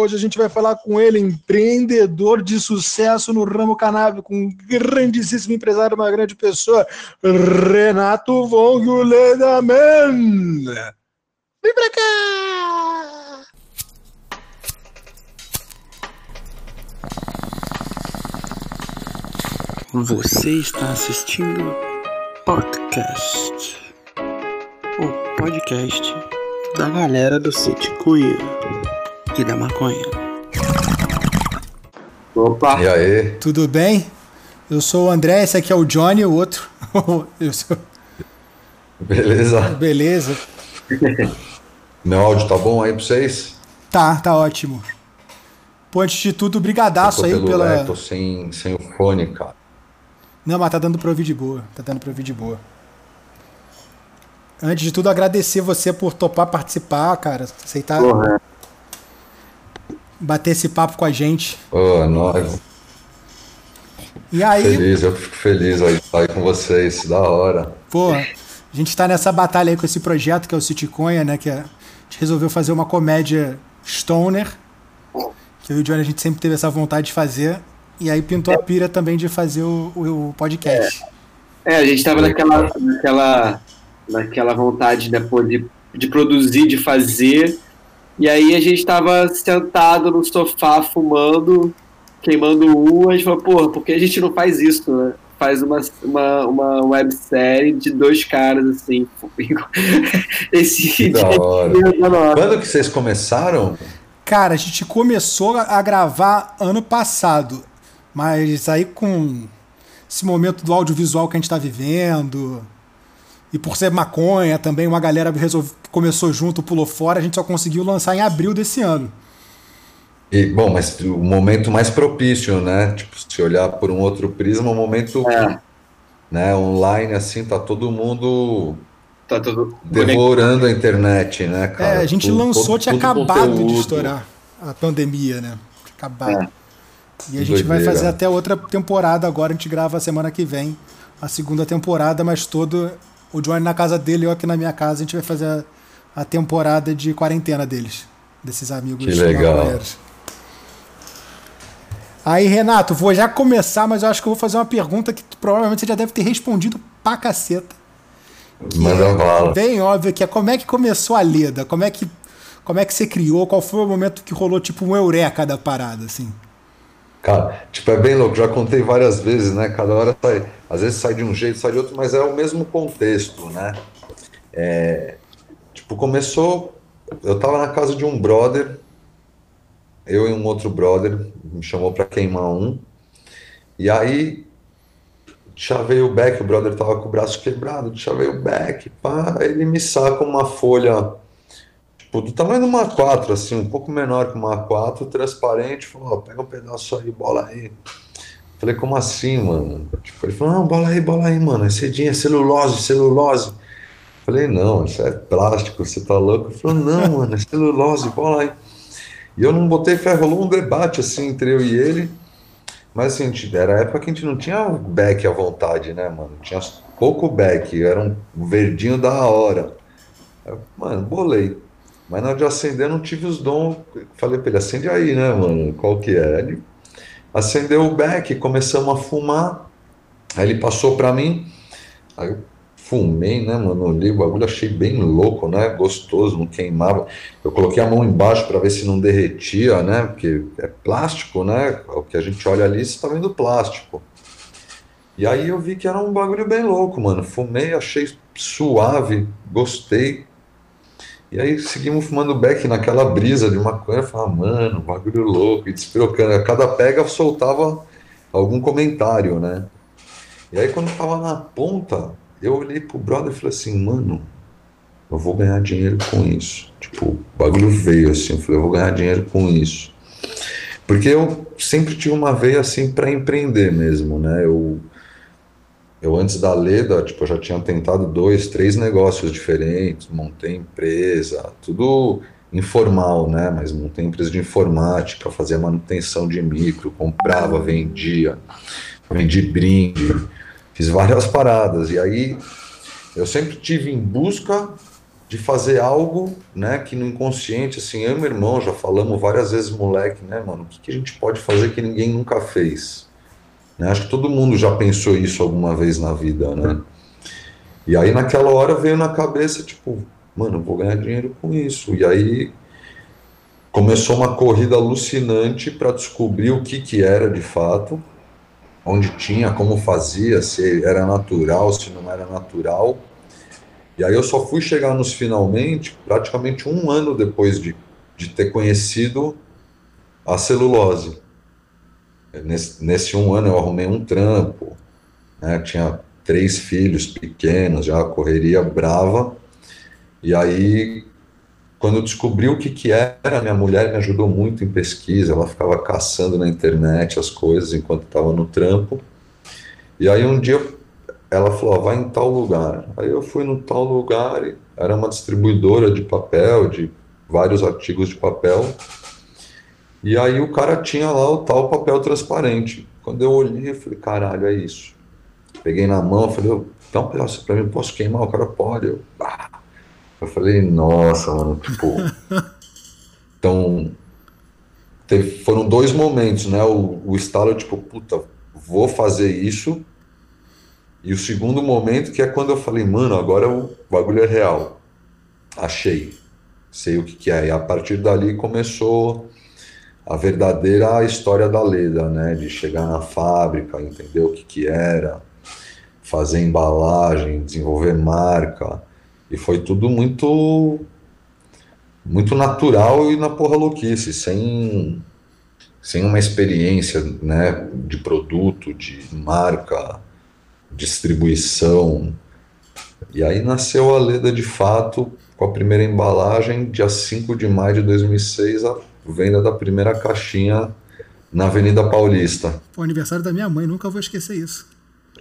Hoje a gente vai falar com ele, empreendedor de sucesso no ramo canábico, um grandíssimo empresário, uma grande pessoa, Renato Von Ledaman. Vem pra cá! Você está assistindo podcast, o podcast da galera do City Cunha e da maconha. Opa! E aí? Tudo bem? Eu sou o André, esse aqui é o Johnny, o outro. Eu sou... Beleza? Beleza. Meu áudio tá bom aí pra vocês? Tá, tá ótimo. Pô, antes de tudo, brigadaço aí pelo, pela... é, tô sem, sem o fone, cara. Não, mas tá dando pra ouvir de boa. Tá dando pra ouvir de boa. Antes de tudo, agradecer você por topar participar, cara. Aceitar Porra. Bater esse papo com a gente. Ô, nós, E aí, feliz, eu fico feliz aí de estar aí com vocês, da hora. pô, a gente tá nessa batalha aí com esse projeto que é o Citiconha, né? Que é- a gente resolveu fazer uma comédia stoner. Que eu e o Johnny a gente sempre teve essa vontade de fazer. E aí pintou a pira também de fazer o, o- o podcast. É, a gente tava naquela, naquela, naquela vontade pô, de, de produzir, de fazer. E aí a gente tava sentado no sofá, fumando, queimando um. A gente falou, porra, por que a gente não faz isso, né? Faz uma, uma, uma websérie de dois caras, assim. Esse Que da hora. Quando que vocês começaram? Cara, a gente começou a gravar ano passado, mas aí com esse momento do audiovisual que a gente está vivendo, e por ser maconha também, uma galera resolve, começou junto, pulou fora, a gente só conseguiu lançar em abril desse ano. E, bom, mas o momento mais propício, né? Tipo, se olhar por um outro prisma, o momento É, né, online, assim, tá todo mundo tá tudo. devorando a internet, né, cara? é, a gente Tudo- lançou, todo- tinha todo acabado de conteúdo. estourar a pandemia, né? Tinha acabado. É. E a gente vai Doideira. fazer até outra temporada agora, a gente grava a semana que vem, a segunda temporada, mas todo. O Johnny na casa dele, eu aqui na minha casa, a gente vai fazer a, a temporada de quarentena deles, desses amigos Que legal. Aí, Renato, vou já começar, mas eu acho que eu vou fazer uma pergunta que provavelmente você já deve ter respondido pra caceta. Manda bala. Bem óbvio que é como é que começou a Leda? Como é que, como é que você criou? Qual foi o momento que rolou tipo um eureka da parada, assim? Cara, tipo, é bem louco, já contei várias vezes, né? Cada hora sai, às vezes sai de um jeito, sai de outro, mas é o mesmo contexto, né? É, tipo, começou, eu tava na casa de um brother, eu e um outro brother, me chamou pra queimar um, e aí chavei o back, o brother tava com o braço quebrado, chavei o back, pá, ele me saca uma folha tipo, do tamanho de uma A4, assim, um pouco menor que uma A4, transparente, falou, ó, pega um pedaço aí, bola aí. Falei, como assim, mano? Tipo, ele falou, não, bola aí, bola aí, mano, é cedinha, é celulose, celulose. Falei, não, isso é plástico, você tá louco? Ele falou, não, mano, é celulose, bola aí. E eu não botei fé, rolou um debate, assim, entre eu e ele, mas assim, era a época que a gente não tinha back à vontade, né, mano? Tinha pouco back, era um verdinho da hora. Mano, bolei. Mas na hora de acender, não tive os dons. Falei pra ele, acende aí, né, mano? Qual que é? Ele acendeu o beck, começamos a fumar. Aí ele passou pra mim. Aí eu fumei, né, mano? Olhei o bagulho, achei bem louco, né? Gostoso, não queimava. Eu coloquei a mão embaixo pra ver se não derretia, né? Porque é plástico, né? O que a gente olha ali, você tá vendo plástico. E aí eu vi que era um bagulho bem louco, mano. Fumei, achei suave, gostei. E aí seguimos fumando beck naquela brisa de maconha, falava, mano, bagulho louco, e despirocando. A cada pega soltava algum comentário, né? E aí quando tava na ponta, eu olhei pro brother e falei assim, mano, eu vou ganhar dinheiro com isso. Tipo, o bagulho veio assim, eu falei, eu vou ganhar dinheiro com isso. Porque eu sempre tive uma veia assim para empreender mesmo, né? Eu eu antes da Leda, tipo, eu já tinha tentado dois, três negócios diferentes, montei empresa, tudo informal, né? Mas montei empresa de informática, fazia manutenção de micro, comprava, vendia, vendi brinde, fiz várias paradas. E aí eu sempre tive em busca de fazer algo, né, que no inconsciente, assim, eu e meu irmão já falamos várias vezes, moleque, né, mano, o que, que a gente pode fazer que ninguém nunca fez? Né? Acho que todo mundo já pensou isso alguma vez na vida, né? E aí naquela hora veio na cabeça, tipo, mano, vou ganhar dinheiro com isso. E aí começou uma corrida alucinante para descobrir o que, que era de fato, onde tinha, como fazia, se era natural, se não era natural. E aí eu só fui chegar nos finalmente praticamente um ano depois de, de ter conhecido a celulose. Nesse, nesse um ano eu arrumei um trampo, né, tinha três filhos pequenos, já correria brava. E aí quando eu descobri o que, que era, minha mulher me ajudou muito em pesquisa, ela ficava caçando na internet as coisas enquanto estava no trampo. E aí um dia ela falou, vai em tal lugar. Aí eu fui no tal lugar, era uma distribuidora de papel, de vários artigos de papel. E aí o cara tinha lá o tal papel transparente. Quando eu olhei, eu falei, caralho, é isso. Peguei na mão, falei, dá um pedaço pra mim, posso queimar? O cara pode. Eu, ah, eu falei, nossa, mano, tipo. então. Teve, foram dois momentos, né? O, o estalo, tipo, puta, vou fazer isso. E o segundo momento, que é quando eu falei, mano, agora o bagulho é real. Achei. Sei o que, que é. E a partir dali começou a verdadeira história da Leda, né? De chegar na fábrica, entender o que, que era, fazer embalagem, desenvolver marca e foi tudo muito muito natural e na porra louquice, sem, sem uma experiência né, de produto, de marca, distribuição. E aí nasceu a Leda de fato, com a primeira embalagem, dia 5 de maio de 2006, a venda da primeira caixinha na Avenida Paulista. O aniversário da minha mãe, nunca vou esquecer isso.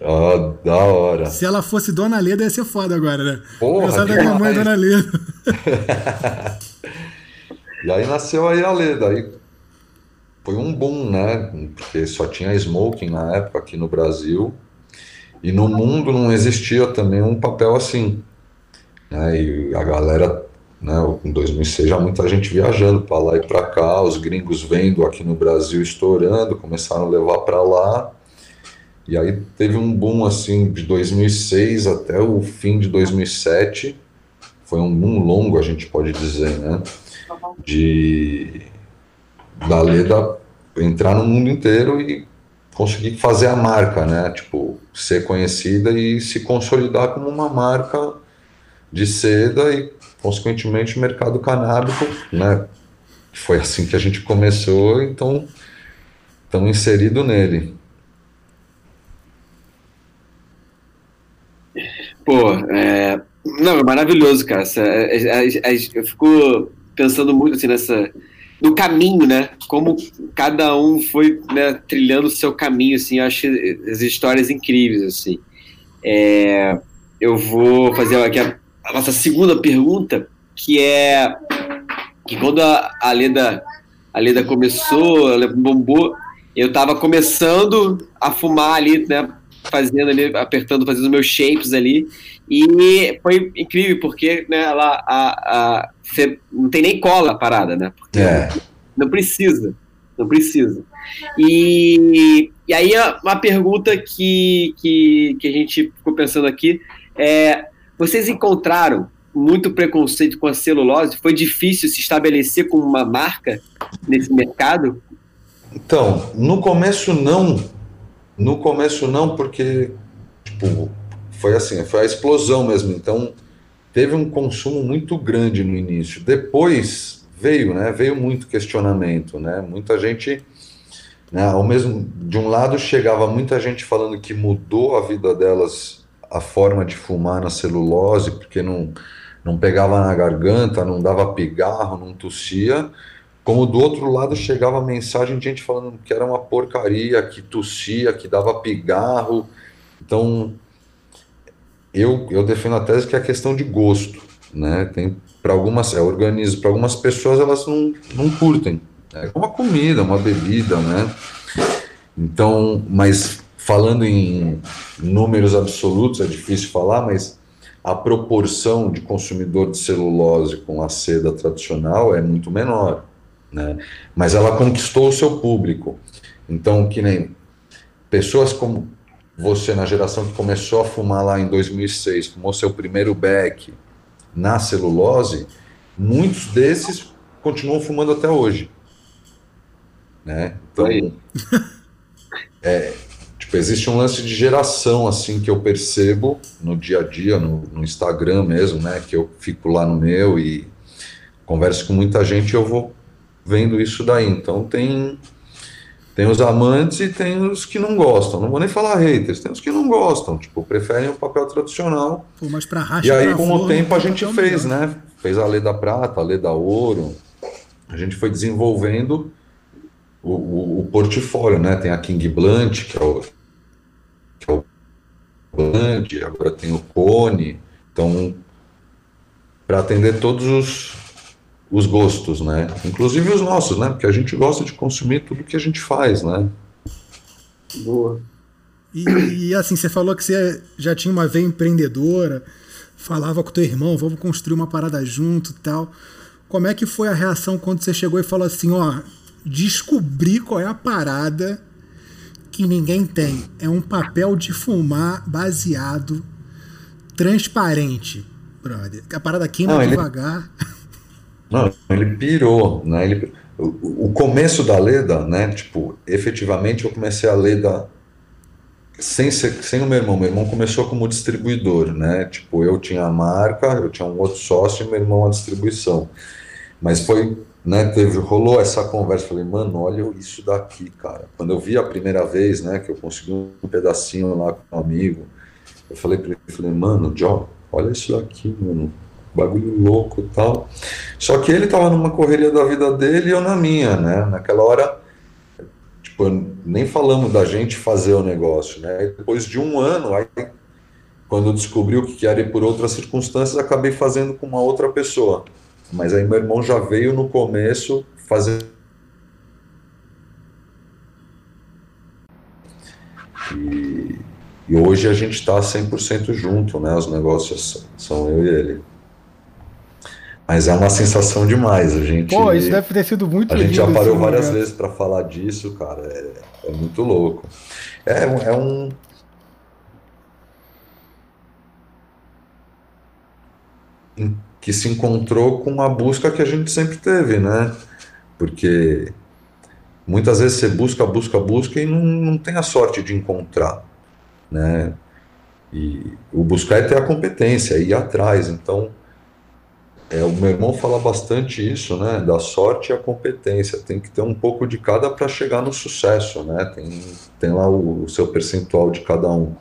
Ah, da hora. Se ela fosse Dona Leda, ia ser foda agora, né? Porra, Essa da minha mãe, Dona Leda. e aí nasceu aí a Leda. Aí foi um boom, né? Porque só tinha smoking na época aqui no Brasil. E no mundo não existia também um papel assim. Né? E a galera, né, em 2006, já muita gente viajando para lá e para cá, os gringos vendo aqui no Brasil estourando, começaram a levar para lá. E aí teve um boom assim de 2006 até o fim de 2007. Foi um boom longo, a gente pode dizer, né? De da Leda entrar no mundo inteiro e conseguir fazer a marca, né? Tipo, ser conhecida e se consolidar como uma marca de seda e, consequentemente, mercado canábico, né? Foi assim que a gente começou, então estamos inseridos nele. Pô, é... não, é maravilhoso, cara. Essa, é, é, é, eu fico pensando muito assim nessa no caminho, né? Como cada um foi né, trilhando o seu caminho, assim. Eu acho as histórias incríveis, assim. É... eu vou fazer aqui a, a, nossa segunda pergunta, que é que quando a, a Leda a Leda começou, ela bombou, eu estava começando a fumar ali, né? fazendo ali, apertando, fazendo meus shapes ali. E foi incrível, porque né, ela, a, a, não tem nem cola a parada, né? Porque é. Não precisa, não precisa. E, e aí uma pergunta que, que, que a gente ficou pensando aqui é, vocês encontraram muito preconceito com a celulose? Foi difícil se estabelecer como uma marca nesse mercado? Então, no começo não, no começo não, porque tipo, foi assim, foi a explosão mesmo. Então teve um consumo muito grande no início. Depois veio, né? Veio muito questionamento, né? Muita gente, né? Ao mesmo de um lado chegava muita gente falando que mudou a vida delas a forma de fumar na celulose, porque não não pegava na garganta, não dava pigarro, não tossia como do outro lado chegava mensagem de gente falando que era uma porcaria, que tossia, que dava pigarro. Então, eu, eu defendo a tese que é questão de gosto, né? Tem para algumas, é organismo, para algumas pessoas elas não, não curtem. É uma comida, uma bebida, né? Então, mas falando em números absolutos, é difícil falar, mas a proporção de consumidor de celulose com a seda tradicional é muito menor, né? Mas ela conquistou o seu público. Então, que nem pessoas como você na geração que começou a fumar lá em 2006, fumou seu primeiro beck na celulose, muitos desses continuam fumando até hoje. Né? Então, é, tipo, existe um lance de geração assim que eu percebo no dia a dia, no, no Instagram mesmo, né? Que eu fico lá no meu e converso com muita gente e eu vou vendo isso daí. Então tem tem os amantes e tem os que não gostam. Não vou nem falar haters, tem os que não gostam, tipo, preferem o papel tradicional. Pô, mas pra e aí, com o tempo, a gente fez, né? Fez a lei da prata, a lei da ouro. A gente foi desenvolvendo o, o, o portfólio, né? Tem a King Blunt, que é o, que é o Blunt, agora tem o Cone. Então, para atender todos os, os gostos, né? Inclusive os nossos, né? Porque a gente gosta de consumir tudo que a gente faz, né? Boa. E, e, assim, você falou que você já tinha uma veia empreendedora, falava com teu irmão, vamos construir uma parada junto e tal. Como é que foi a reação quando você chegou e falou assim, ó, descobri qual é a parada que ninguém tem. É um papel de fumar baseado transparente, brother. A parada queima Não, devagar. Ele... Não, ele pirou, né? Ele, o, o, começo da Leda, né? Tipo, efetivamente eu comecei a Leda sem, ser, sem o meu irmão. Meu irmão começou como distribuidor, né? Tipo, eu tinha a marca, eu tinha um outro sócio e meu irmão a distribuição. Mas foi, né? Teve, rolou essa conversa. Falei, mano, olha isso daqui, cara. Quando eu vi a primeira vez, né? Que eu consegui um pedacinho lá com um amigo, eu falei para ele, falei, mano, Joe, olha isso daqui, mano bagulho louco tal. Só que ele tava numa correria da vida dele e eu na minha, né? Naquela hora, tipo, nem falamos da gente fazer o negócio, né? E depois de um ano, aí, quando eu descobri o que era e por outras circunstâncias, acabei fazendo com uma outra pessoa. Mas aí meu irmão já veio no começo fazer. E, e hoje a gente está 100% junto, né? Os negócios são eu e ele. Mas é uma sensação demais. A gente. Pô, isso deve ter sido muito A gente já parou várias momento. vezes para falar disso, cara. É, é muito louco. É, é um. Que se encontrou com a busca que a gente sempre teve, né? Porque muitas vezes você busca, busca, busca e não, não tem a sorte de encontrar, né? E o buscar é ter a competência, é ir atrás. Então, é, o meu irmão fala bastante isso, né? Da sorte e a competência. Tem que ter um pouco de cada para chegar no sucesso, né? Tem, tem lá o, o, seu percentual de cada um.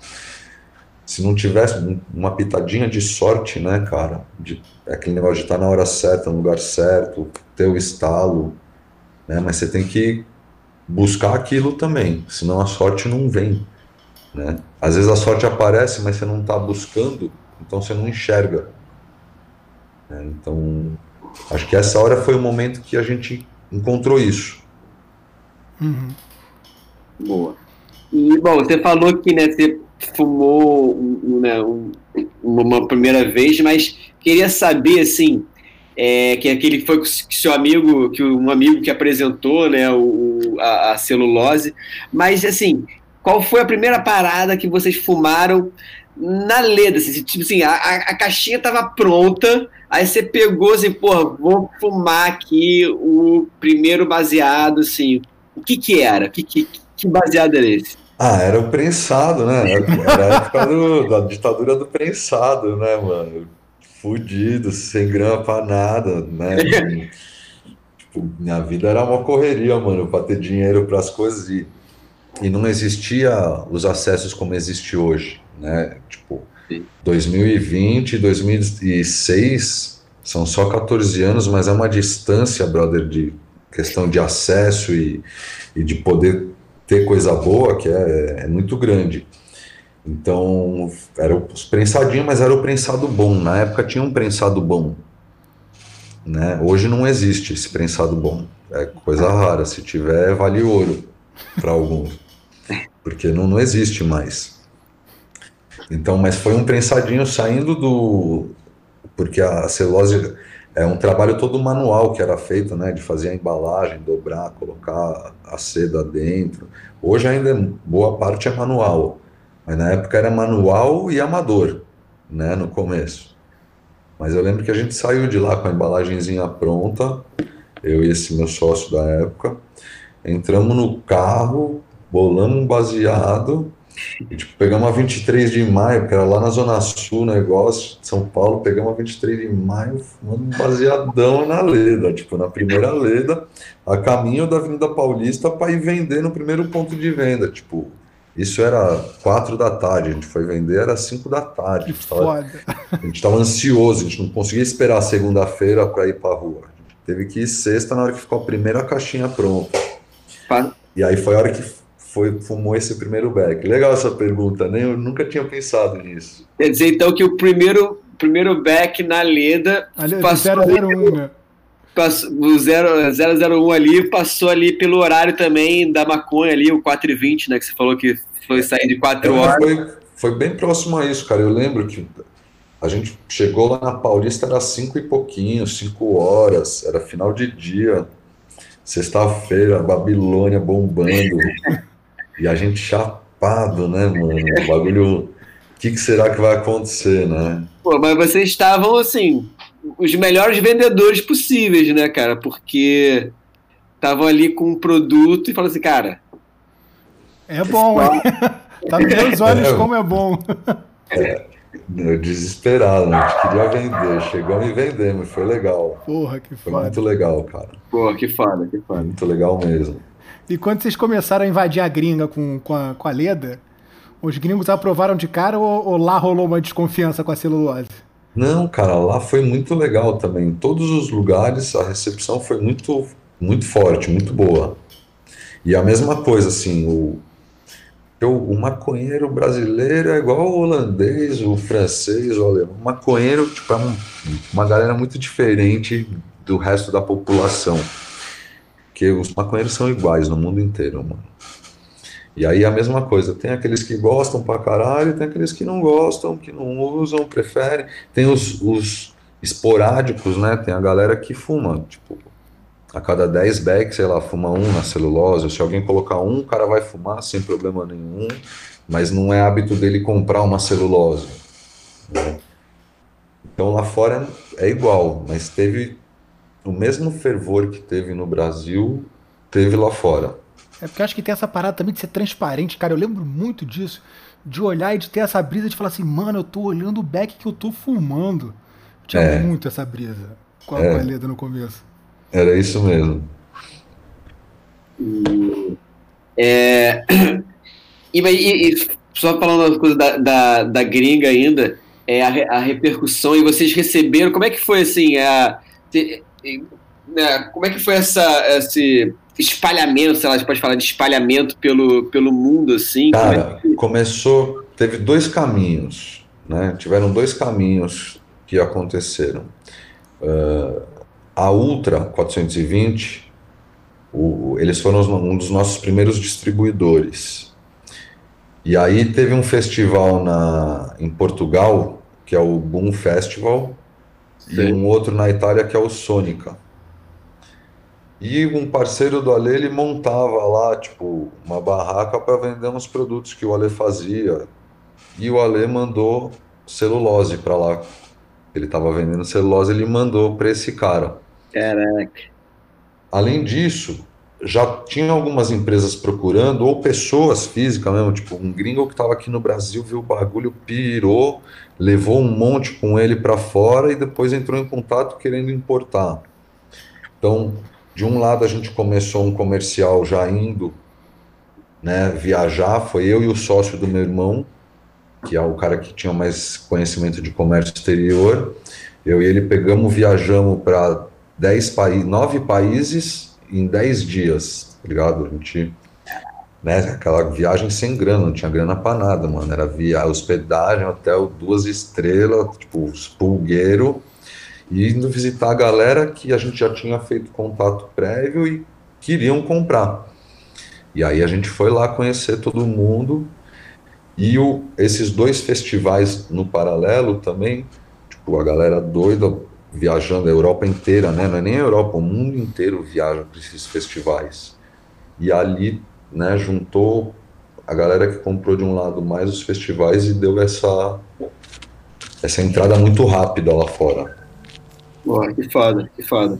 Se não tivesse uma pitadinha de sorte, né, cara? De, é aquele negócio de estar na hora certa, no lugar certo, ter o estalo, né? Mas você tem que buscar aquilo também, senão a sorte não vem, né? Às vezes a sorte aparece, mas você não está buscando, então você não enxerga. Né? Então, acho que essa hora foi o momento que a gente encontrou isso. Uhum. Boa. E, bom, você falou que né, você fumou né, um, uma primeira vez, mas queria saber, assim, é, que aquele foi que seu amigo, que um amigo que apresentou, né, o, a, a celulose, mas, assim, qual foi a primeira parada que vocês fumaram na leda, assim, tipo assim, a, a caixinha tava pronta, aí você pegou assim, pô, vou fumar aqui o primeiro baseado, assim, o que que era? Que, que, que baseado era esse? Ah, era o prensado, né? Era a época do, da ditadura do prensado, né, mano? Fudido, sem grana pra nada, né? tipo, minha vida era uma correria, mano, pra ter dinheiro para as coisas e, e não existia os acessos como existe hoje né? Tipo, Sim. 2020, 2006 são só 14 anos, mas é uma distância, brother, de questão de acesso e, e de poder ter coisa boa que é, é muito grande. Então, era os prensadinhos, mas era o prensado bom. Na época tinha um prensado bom. Né? Hoje não existe esse prensado bom. É coisa rara. Se tiver, vale ouro para alguns. Porque não, não existe mais. Então, mas foi um prensadinho saindo do. Porque a celulose é um trabalho todo manual que era feito, né? De fazer a embalagem, dobrar, colocar a seda dentro. Hoje ainda boa parte é manual, mas na época era manual e amador, né? No começo. Mas eu lembro que a gente saiu de lá com a embalagenzinha pronta, eu e esse meu sócio da época. Entramos no carro, bolamos um baseado e, tipo, pegamos a 23 de maio, que era lá na Zona Sul, negócio, de São Paulo, pegamos a 23 de maio, fumando um baseadão na Leda, tipo, na primeira Leda, a caminho da Avenida Paulista para ir vender no primeiro ponto de venda, tipo, isso era quatro da tarde, a gente foi vender, era cinco da tarde. Que a gente tava, foda. a gente tava ansioso, a gente não conseguia esperar segunda-feira para ir para rua. A gente teve que ir sexta na hora que ficou a primeira caixinha pronta. E aí foi a hora que foi, fumou esse primeiro beck. Legal essa pergunta, né? Eu nunca tinha pensado nisso. Quer dizer, então, que o primeiro, primeiro back na Leda Ali, passou, 001, né? passou- o 0, 001 ali passou ali pelo horário também da maconha ali, o 4 e 20, né? Que você falou que foi sair de 4 É, horas. foi, foi bem próximo a isso, cara. Eu lembro que a gente chegou lá na Paulista, era cinco e pouquinho, cinco horas, era final de dia, sexta-feira, Babilônia bombando, e a gente chapado, né, mano? O bagulho. O que, que será que vai acontecer, né? Pô, mas vocês estavam, assim, os melhores vendedores possíveis, né, cara? Porque estavam ali com um produto e falaram assim, cara, É bom, hein? Tá nos meus olhos É. como é bom. Eu desesperado, né? A gente queria vender, chegamos e vendemos, foi legal. Porra, que Foi foda. muito legal, cara. pô, que foda, que Foi foda. muito legal mesmo. E quando vocês começaram a invadir a gringa com, com, a, com a Leda, os gringos aprovaram de cara ou, ou lá rolou uma desconfiança com a celulose? Não, cara, lá foi muito legal também. Em todos os lugares a recepção foi muito, muito forte, muito boa. E a mesma coisa, assim, o, eu- o maconheiro brasileiro é igual o holandês, o francês, o alemão. O maconheiro, tipo, é um- uma galera muito diferente do resto da população. Porque os maconheiros são iguais no mundo inteiro, mano. E aí a mesma coisa, tem aqueles que gostam pra caralho, tem aqueles que não gostam, que não usam, preferem. Tem os, os esporádicos, né? Tem a galera que fuma, tipo, a cada 10 bags, sei lá, fuma um na celulose. Se alguém colocar um, o cara vai fumar sem problema nenhum, mas não é hábito dele comprar uma celulose. né? Então lá fora é igual, mas teve o mesmo fervor que teve no Brasil, teve lá fora. É porque acho que tem essa parada também de ser transparente, cara. Eu lembro muito disso. De olhar e de ter essa brisa de falar assim, mano, eu tô olhando o beck que eu tô fumando. Tinha É. muito essa brisa com a, É. no começo. Era isso mesmo. É, e, e- e só falando uma coisa da, da, da gringa ainda, é a, a repercussão e vocês receberam, como é que foi assim, a, né, como é que foi essa, esse espalhamento, sei lá, a gente pode falar de espalhamento pelo, pelo mundo, assim? é Cara, começou, teve dois caminhos, né? Tiveram dois caminhos que aconteceram. Ah, a Ultra 420, o- eles foram um dos nossos primeiros distribuidores. E aí teve um festival na, em Portugal, que é o Boom Festival, e Sim. um outro na Itália, que é o Sônica. E um parceiro do Ale, ele montava lá, tipo, uma barraca para vender uns produtos que o Ale fazia. E o Ale mandou celulose para lá. Ele estava vendendo celulose, ele mandou para esse cara. Caraca. Além disso, já tinha algumas empresas procurando, ou pessoas físicas mesmo, tipo, um gringo que estava aqui no Brasil, viu o bagulho, pirou, levou um monte com ele para fora e depois entrou em contato querendo importar. Então, de um lado a gente começou um comercial já indo, né, viajar, foi eu e o sócio do meu irmão, que é o cara que tinha mais conhecimento de comércio exterior. Eu e ele pegamos, viajamos para 10 países, 9 países em 10 dias, tá ligado? A gente, né, aquela viagem sem grana, não tinha grana para nada, mano. Era via hospedagem, hotel, duas estrelas, tipo, pulgueiro, e indo visitar a galera que a gente já tinha feito contato prévio e queriam comprar. E aí a gente foi lá conhecer todo mundo E o, esses dois festivais no paralelo também, tipo, a galera doida viajando a Europa inteira, né? Não é nem a Europa, o mundo inteiro viaja para esses festivais. E ali, né, juntou a galera que comprou de um lado mais os festivais e deu essa essa entrada muito rápida lá fora. Porra, que foda, que foda.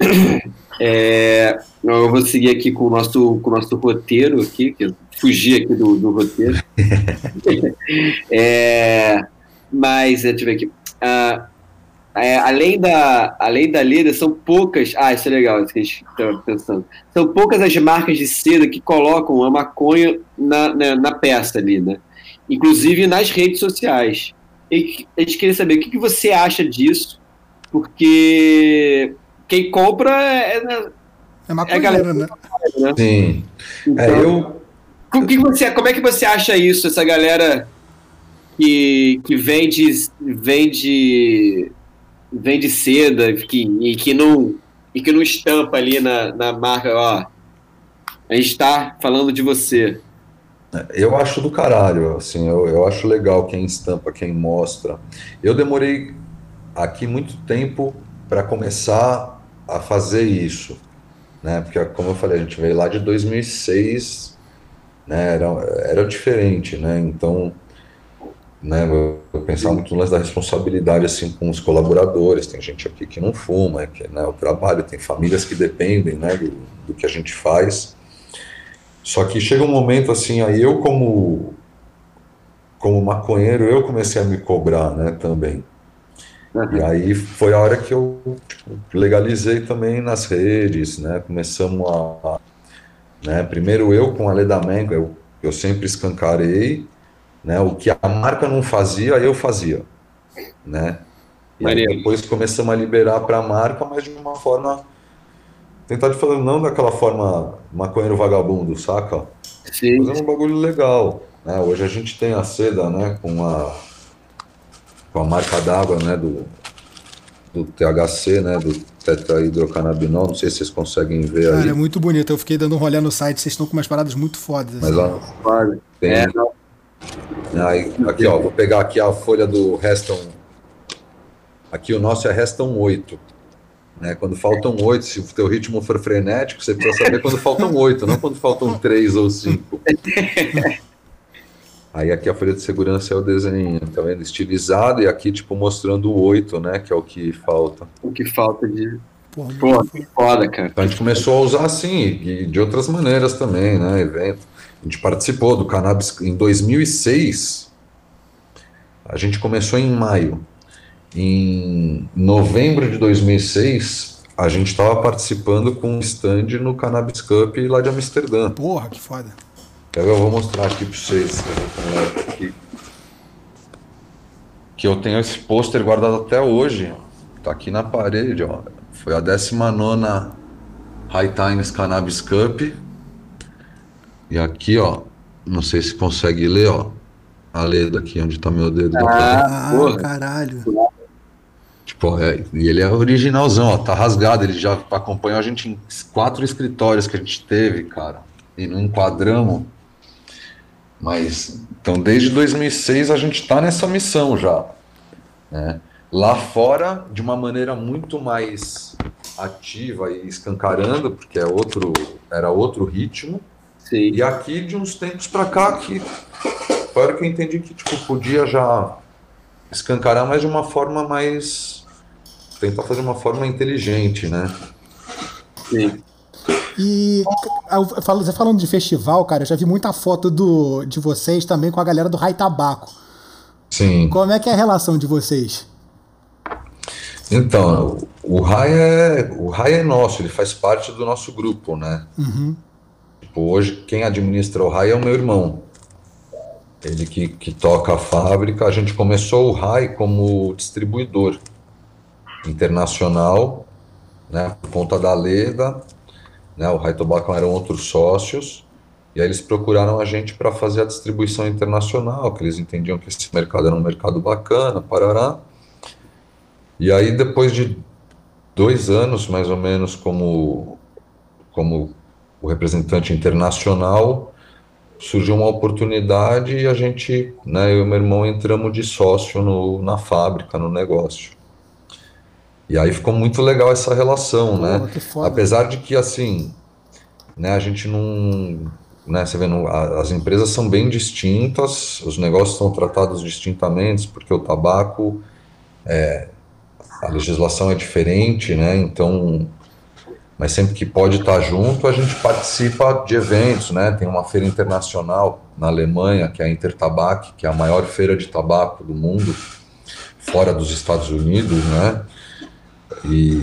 É, eu vou seguir aqui com o nosso, com o nosso roteiro aqui, que eu fugi aqui do, do roteiro. é, mas, deixa eu ver aqui. Ah, é, além, da, além da Leda, são poucas. Ah, isso é legal, isso que a gente estava pensando. São poucas as marcas de seda que colocam a maconha na, na, na peça ali, né? Inclusive nas redes sociais. E a gente queria saber o que, que você acha disso, porque quem compra é, é, é maconheiro, né? né? Sim. Então, é, eu... como, que você, como é que você acha isso, essa galera que, que vende, vende, vende seda que, e, que não, e que não estampa ali na, na marca, ó, a gente está falando de você. Eu acho do caralho, assim, eu, eu acho legal quem estampa, quem mostra. Eu demorei aqui muito tempo para começar a fazer isso, né? Porque, como eu falei, a gente veio lá de 2006, né? Era, era diferente, né? Então, né? Eu pensava muito no lance da responsabilidade, assim, com os colaboradores. Tem gente aqui que não fuma, que, né? O trabalho, tem famílias que dependem, né? Do, do que a gente faz. Só que chega um momento assim, aí eu como como maconheiro, eu comecei a me cobrar, né, também. Uhum. E aí foi a hora que eu tipo, legalizei também nas redes, né, começamos a, né, primeiro eu com a Leda Mango, eu, eu sempre escancarei, né, o que a marca não fazia, eu fazia, né. E aí depois começamos a liberar para a marca, mas de uma forma tentar de fazer não daquela forma maconheiro vagabundo, saca? Sim. Fazer um bagulho legal. Né? Hoje a gente tem a seda, né, com a, com a marca d'água, né, do, do THC, né, do tetrahidrocannabinol, não sei se vocês conseguem ver Cara, aí. Cara, é muito bonito, eu fiquei dando um rolê no site, vocês estão com umas paradas muito fodas. Mas assim. ó, tem... É, aí, aqui ó, vou pegar aqui a folha do Reston, aqui o nosso é Reston 8. Né? Quando faltam oito, se o teu ritmo for frenético, você precisa saber quando faltam oito, não quando faltam três ou cinco. Aí aqui a folha de segurança é o desenho, tá vendo? Estilizado e aqui, tipo, mostrando o oito, né? Que é o que falta. O que falta de. Pô, que foda, cara. Então a gente começou a usar assim, e de outras maneiras também, né? Evento. A gente participou do Cannabis em 2006. A gente começou em maio. Em novembro de 2006, a gente estava participando com um stand no Cannabis Cup lá de Amsterdã. Porra, que foda. Eu vou mostrar aqui para vocês. Aqui. Que eu tenho esse pôster guardado até hoje. Tá aqui na parede, ó. Foi a 19 High Times Cannabis Cup. E aqui, ó, não sei se consegue ler, ó. A letra aqui onde tá meu dedo. Ah, caralho. Tipo, é, e ele é originalzão, ó, tá rasgado. Ele já acompanhou a gente em quatro escritórios que a gente teve, cara. E não enquadramos. Mas, então, desde 2006 a gente tá nessa missão já. Né? Lá fora, de uma maneira muito mais ativa e escancarando, porque é outro, era outro ritmo. Sim. E aqui, de uns tempos para cá, que foi a hora que eu entendi que tipo, podia já escancarar, mas de uma forma mais tentar fazer uma forma inteligente, né? Sim. E você falando de festival, cara, eu já vi muita foto do, de vocês também com a galera do Rai Tabaco. Sim. Como é que é a relação de vocês? Então, o Rai é, o Rai é nosso, ele faz parte do nosso grupo, né? Uhum. Tipo, hoje quem administra o Rai é o meu irmão. Ele que, que toca a fábrica. A gente começou o Rai como distribuidor internacional, né, por conta da Leda, né, o Raitobacão eram outros sócios, e aí eles procuraram a gente para fazer a distribuição internacional, que eles entendiam que esse mercado era um mercado bacana, parará. E aí, depois de dois anos, mais ou menos, como, como o representante internacional, surgiu uma oportunidade e a gente, né, eu e meu irmão entramos de sócio no, na fábrica, no negócio. E aí ficou muito legal essa relação, né? Apesar de que, assim, né, a gente não. Né, você vê, não, as empresas são bem distintas, os negócios são tratados distintamente, porque o tabaco, é, a legislação é diferente, né? Então, mas sempre que pode estar junto, a gente participa de eventos, né? Tem uma feira internacional na Alemanha, que é a Intertabac, que é a maior feira de tabaco do mundo, fora dos Estados Unidos, né? e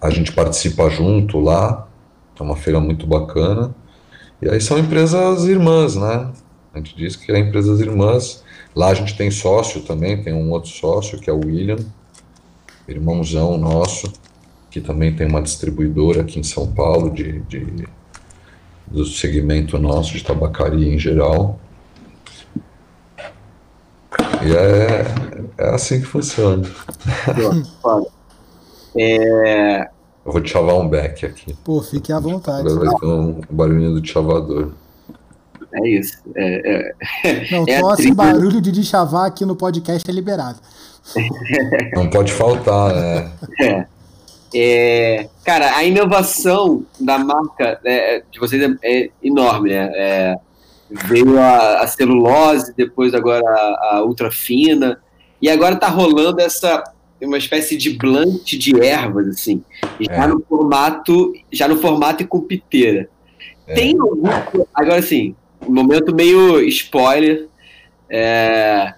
a gente participa junto lá, é uma feira muito bacana. E aí são empresas irmãs, né? A gente diz que é empresas irmãs. Lá a gente tem sócio também, tem um outro sócio que é o William, irmãozão nosso, que também tem uma distribuidora aqui em São Paulo de, de do segmento nosso de tabacaria em geral. E é, é assim que funciona. É... Eu vou te chavar um back aqui. Pô, fique à vontade. Vai ter um barulhinho do chavador. É isso. É, é... Não, é só esse barulho de chavar aqui no podcast é liberado. Não pode faltar, né? É. É, cara, a inovação da marca é, de vocês é, é enorme, né? É, veio a, a, celulose, depois agora a, a ultra fina, e agora tá rolando essa uma espécie de blunt de ervas, assim, já é. no formato, já no formato e com piteira. É. Tem algum, agora assim, um momento meio spoiler, é,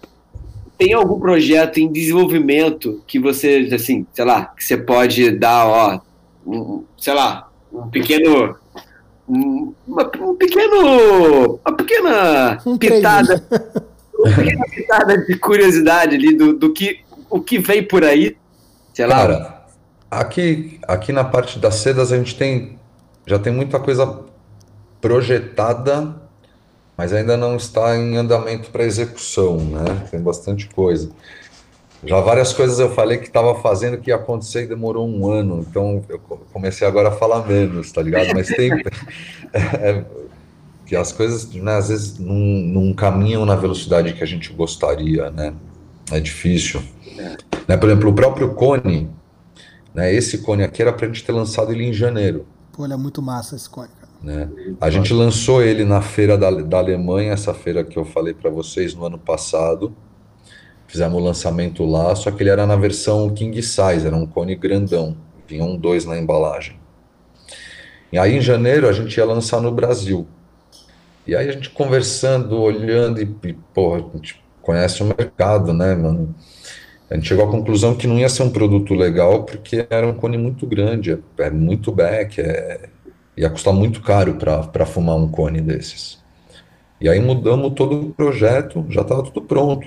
tem algum projeto em desenvolvimento que você, assim, sei lá, que você pode dar, ó, um, sei lá, um pequeno um, uma, um pequeno uma pequena um pitada uma pequena pitada de curiosidade ali do, do que o que vem por aí? Sei lá. Cara, aqui, aqui na parte das sedas a gente tem já tem muita coisa projetada, mas ainda não está em andamento para execução, né? Tem bastante coisa. Já várias coisas eu falei que estava fazendo que ia acontecer e demorou um ano, então eu comecei agora a falar menos, tá ligado? Mas tem. é, que as coisas, né, às vezes, não, não caminham na velocidade que a gente gostaria, né? É difícil. Né, por exemplo, o próprio cone, né, esse cone aqui era para a gente ter lançado ele em janeiro. Pô, ele é muito massa esse cone, cara. Né? A gente lançou ele na feira da, da Alemanha, essa feira que eu falei para vocês no ano passado. Fizemos o lançamento lá, só que ele era na versão king size, era um cone grandão. Vinham dois na embalagem. E aí em janeiro a gente ia lançar no Brasil. E aí a gente conversando, olhando e, e porra, a gente conhece o mercado, né, mano? A gente chegou à conclusão que não ia ser um produto legal porque era um cone muito grande, é, é muito back, é, ia custar muito caro para fumar um cone desses. E aí mudamos todo o projeto, já estava tudo pronto,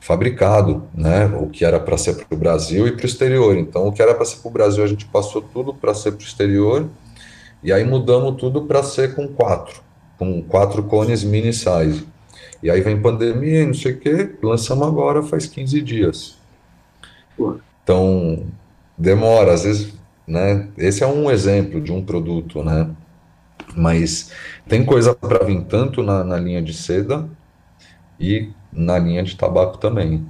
fabricado, né? O que era para ser para o Brasil e para o exterior. Então, o que era para ser para o Brasil, a gente passou tudo para ser para o exterior, e aí mudamos tudo para ser com quatro, com quatro cones mini size. E aí vem pandemia, não sei o quê, lançamos agora faz 15 dias. Então, demora, às vezes, né? Esse é um exemplo de um produto, né? Mas tem coisa para vir tanto na, na linha de seda e na linha de tabaco também.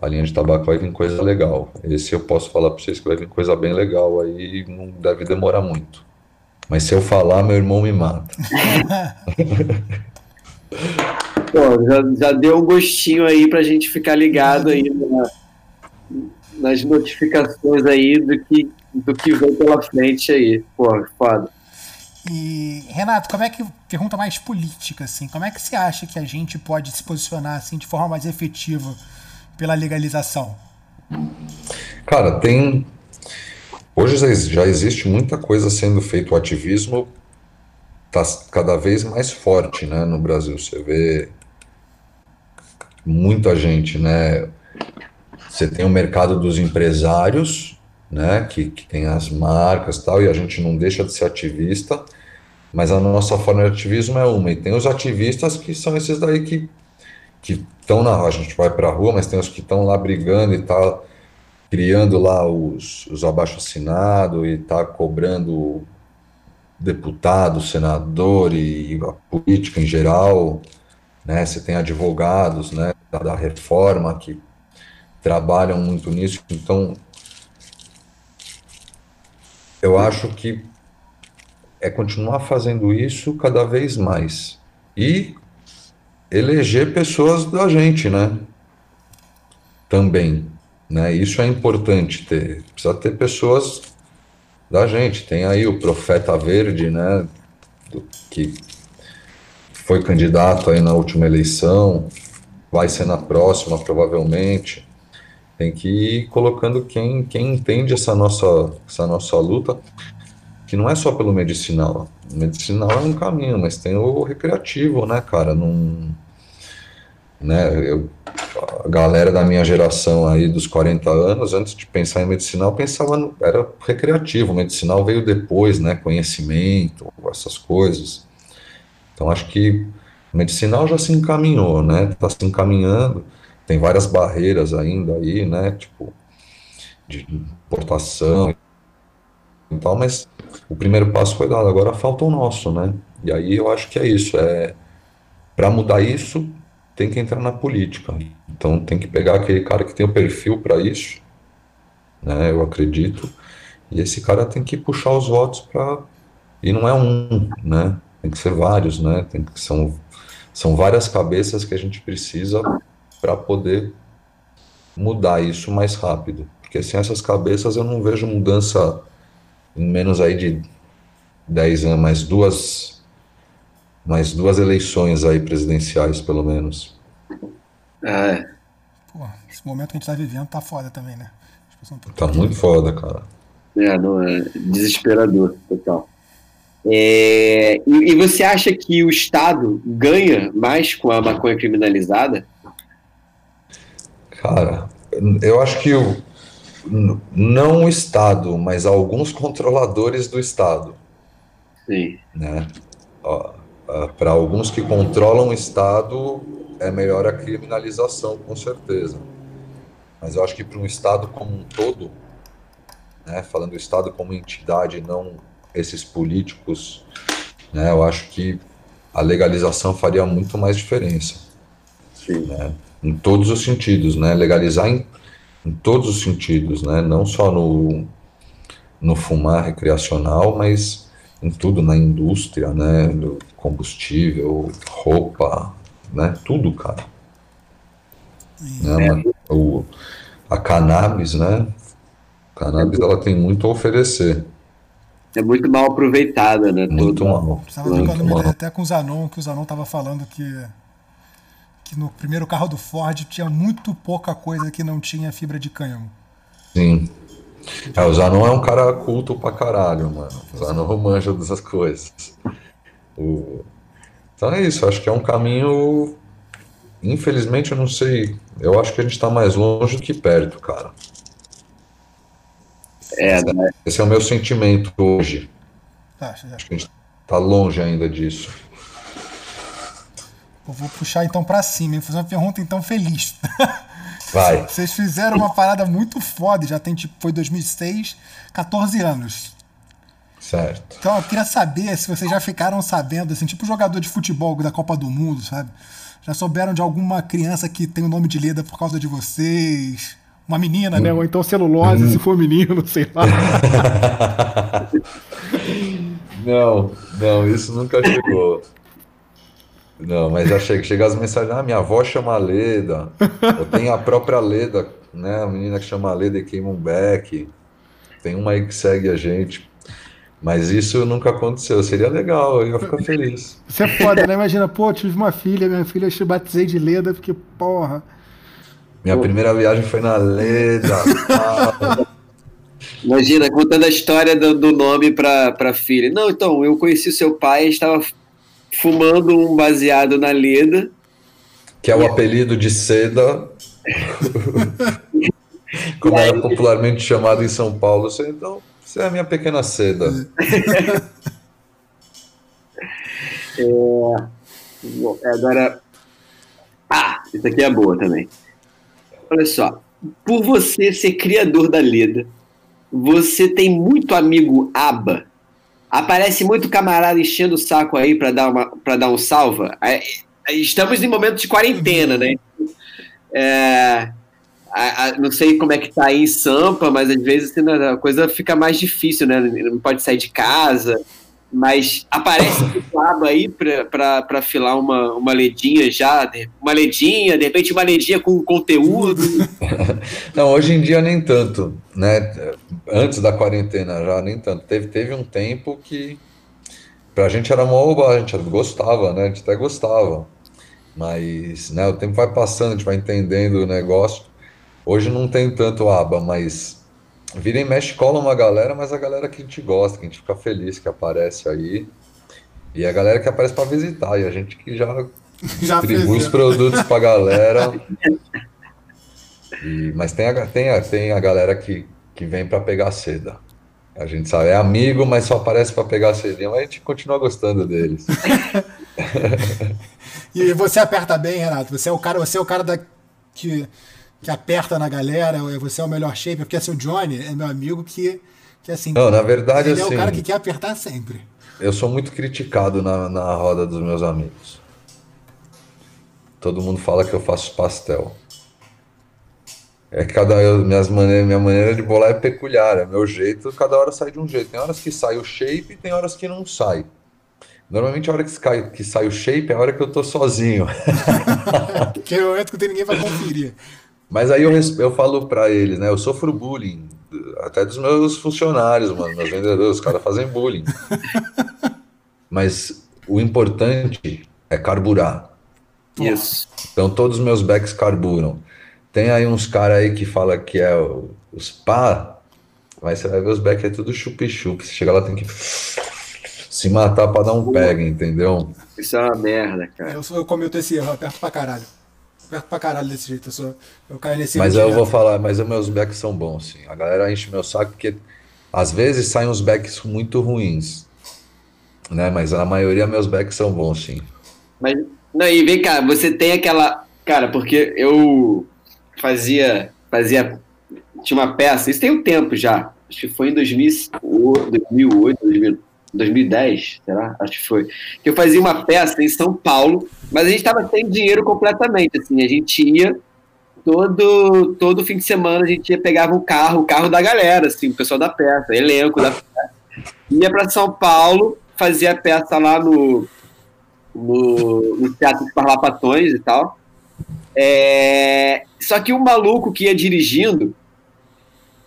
A linha de tabaco vai vir coisa legal. Esse eu posso falar para vocês que vai vir coisa bem legal aí, não deve demorar muito. Mas se eu falar, meu irmão me mata. Já, já deu um gostinho aí para a gente ficar ligado aí na, nas notificações aí do que, do que vem pela frente aí. Pô, foda. E, Renato, como é que, pergunta mais política, assim, como é que você acha que a gente pode se posicionar assim de forma mais efetiva pela legalização? Cara, tem. Hoje já existe muita coisa sendo feita, o ativismo está cada vez mais forte né, no Brasil. Você vê muita gente, né? Você tem o mercado dos empresários, né? Que, que tem as marcas tal, e a gente não deixa de ser ativista, mas a nossa forma de ativismo é uma. E tem os ativistas que são esses daí que que estão na a gente vai para a rua, mas tem os que estão lá brigando e tá criando lá os, os abaixo assinados e tá cobrando deputado, senador e a política em geral, né? Você tem advogados, né, da, da reforma que trabalham muito nisso. Então, eu acho que é continuar fazendo isso cada vez mais e eleger pessoas da gente, né? Também, né? Isso é importante ter. Precisa ter pessoas da gente. Tem aí o Profeta Verde, né? Do, que foi candidato aí na última eleição, vai ser na próxima, provavelmente. Tem que ir colocando quem, quem entende essa nossa, essa nossa luta, que não é só pelo medicinal. O medicinal é um caminho, mas tem o recreativo, né, cara? Num, né, eu, a galera da minha geração aí dos 40 anos, antes de pensar em medicinal, pensava no, era recreativo, o medicinal veio depois, né, conhecimento, essas coisas. Então acho que o medicinal já se encaminhou, né, está se encaminhando, tem várias barreiras ainda aí, né, tipo, de importação e tal, mas o primeiro passo foi dado, agora falta o nosso, né, e aí eu acho que é isso, é, para mudar isso, tem que entrar na política. Então tem que pegar aquele cara que tem o perfil para isso, né? Eu acredito. E esse cara tem que puxar os votos para e não é um, né? Tem que ser vários, né? Tem que são são várias cabeças que a gente precisa para poder mudar isso mais rápido. Porque sem essas cabeças eu não vejo mudança em menos aí de 10 anos, mais duas mais duas eleições aí presidenciais, pelo menos. É. Pô, esse momento que a gente tá vivendo tá foda também, né? Tá muito foda, cara. É, não é desesperador, total. É, e, e, você acha que o Estado ganha mais com a maconha criminalizada? Cara, eu acho que o, não o Estado, mas alguns controladores do Estado. Sim. Né? uh, para alguns que controlam o Estado, é melhor a criminalização, com certeza. Mas eu acho que para um Estado como um todo, né, falando do Estado como entidade, não esses políticos, né, eu acho que a legalização faria muito mais diferença. Sim. Né, em todos os sentidos, né, legalizar em, em todos os sentidos, né, não só no, no fumar recreacional, mas em tudo, na indústria, né, do combustível, roupa, né, tudo, cara. Né, o, a cannabis, né, a cannabis ela tem muito a oferecer. É muito mal aproveitada, né? Muito mal. Estava trocando uma ideia até com o Zanon, que o Zanon estava falando que, que no primeiro carro do Ford tinha muito pouca coisa que não tinha fibra de cânhamo. Sim. É, o Zanon é um cara culto pra caralho, mano. O Zanon manja dessas coisas. O... Então é isso, acho que é um caminho. Infelizmente, eu não sei. Eu acho que a gente tá mais longe do que perto, cara. É, né? Esse é o meu sentimento hoje. Tá, acho que a gente tá longe ainda disso. Eu vou puxar então para cima, vou fazer uma pergunta então feliz. Vai. Vocês fizeram uma parada muito foda, já tem tipo, foi 2006, 14 anos. Certo. Então eu queria saber se vocês já ficaram sabendo, assim, tipo jogador de futebol da Copa do Mundo, sabe? Já souberam de alguma criança que tem o nome de Leda por causa de vocês? Uma menina, né? Ou então celulose, se for menino, sei lá. não, não, isso nunca chegou. Não, mas já chega, chega as mensagens, ah, minha avó chama Leda, ou tem a própria Leda, né, a menina que chama Leda e queima um beck, tem uma aí que segue a gente, mas isso nunca aconteceu, seria legal, eu ia ficar feliz. Isso é foda, né, imagina, pô, tive uma filha, minha filha eu batizei de Leda, porque, porra... Minha pô. primeira viagem foi na Leda, Imagina, contando a história do, do nome para a filha. Não, então, eu conheci seu pai, estava fumando um baseado na Leda. Que é o apelido de seda, como aí... era popularmente chamado em São Paulo. Então, você é a minha pequena seda. é, agora. Ah, isso aqui é boa também. Olha só. Por você ser criador da Leda, você tem muito amigo aba aparece muito camarada enchendo o saco aí para dar, uma, dar um salva. É, estamos em momento de quarentena, né? É, a, a, não sei como é que tá aí em Sampa, mas às vezes assim, a coisa fica mais difícil, né? Não pode sair de casa. Mas aparece um lado aí para filar uma, uma ledinha já, uma ledinha, de repente uma ledinha com conteúdo. Não, hoje em dia nem tanto, né? Antes da quarentena já nem tanto. Teve, teve um tempo que pra gente era uma a gente gostava, né? A gente até gostava. Mas né, o tempo vai passando, a gente vai entendendo o negócio. Hoje não tem tanto aba, mas vira e mexe, cola uma galera, mas a galera que a gente gosta, que a gente fica feliz que aparece aí. E a galera que aparece para visitar, e a gente que já, já distribui os produtos pra galera. E, mas tem a, tem, a, tem a galera que, que vem para pegar seda. A gente sabe, é amigo, mas só aparece para pegar cedinha, mas a gente continua gostando deles. E você aperta bem, Renato. Você é o cara, você é o cara da, que, que aperta na galera, você é o melhor shape, porque assim, o Johnny é meu amigo que, que assim. Não, na verdade, ele assim, é o cara que quer apertar sempre. Eu sou muito criticado na, na roda dos meus amigos. Todo mundo fala que eu faço pastel. É que cada minhas maneira, minha maneira de bolar é peculiar, é meu jeito, cada hora sai de um jeito. Tem horas que sai o shape e tem horas que não sai. Normalmente a hora que sai, que sai o shape é a hora que eu tô sozinho. que é o momento que não tem ninguém para conferir. Mas aí eu, eu falo para eles, né? Eu sofro bullying, até dos meus funcionários, mano, meus vendedores, os caras fazem bullying. Mas o importante é carburar. Isso. Então todos os meus backs carburam. Tem aí uns caras aí que fala que é os pá, mas você vai ver os backs é tudo chup-chup. Você chega lá tem que se matar pra dar um pega, entendeu? Isso é uma merda, cara. Eu, eu cometo esse erro, aperto pra caralho. Aperto pra caralho desse jeito. Eu, sou, eu caio nesse Mas eu vou falar, mas os meus backs são bons, sim. A galera enche meu saco porque às vezes saem uns backs muito ruins. Né? Mas a maioria meus backs são bons, sim. Mas, não, e vem cá, você tem aquela. Cara, porque eu fazia. fazia. Tinha uma peça, isso tem um tempo já. Acho que foi em 2008, 2008, 2010, será? Acho que foi. Que eu fazia uma peça em São Paulo, mas a gente estava sem dinheiro completamente. Assim, a gente ia todo todo fim de semana, a gente ia pegava um carro, o carro da galera, assim, o pessoal da peça, elenco da peça. Ia para São Paulo, fazia a peça lá no, no, no Teatro dos Parlapatões e tal. É, só que o maluco que ia dirigindo,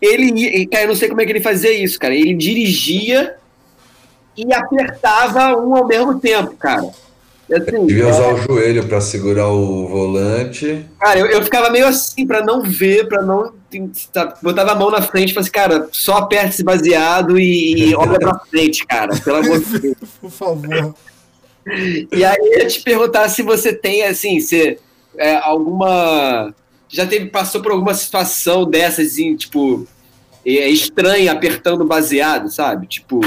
ele cara, eu não sei como é que ele fazia isso, cara. Ele dirigia e apertava um ao mesmo tempo, cara. Assim, Devia usar é... o joelho para segurar o volante. Cara, eu, eu ficava meio assim, para não ver, para não. Botava a mão na frente e falava assim, cara, só aperta esse baseado e, e olha pra frente, cara, pelo amor de Deus. Por favor. E aí eu ia te perguntar se você tem, assim, se é, alguma. Já teve, passou por alguma situação dessas, assim, tipo, é, estranha apertando baseado, sabe? Tipo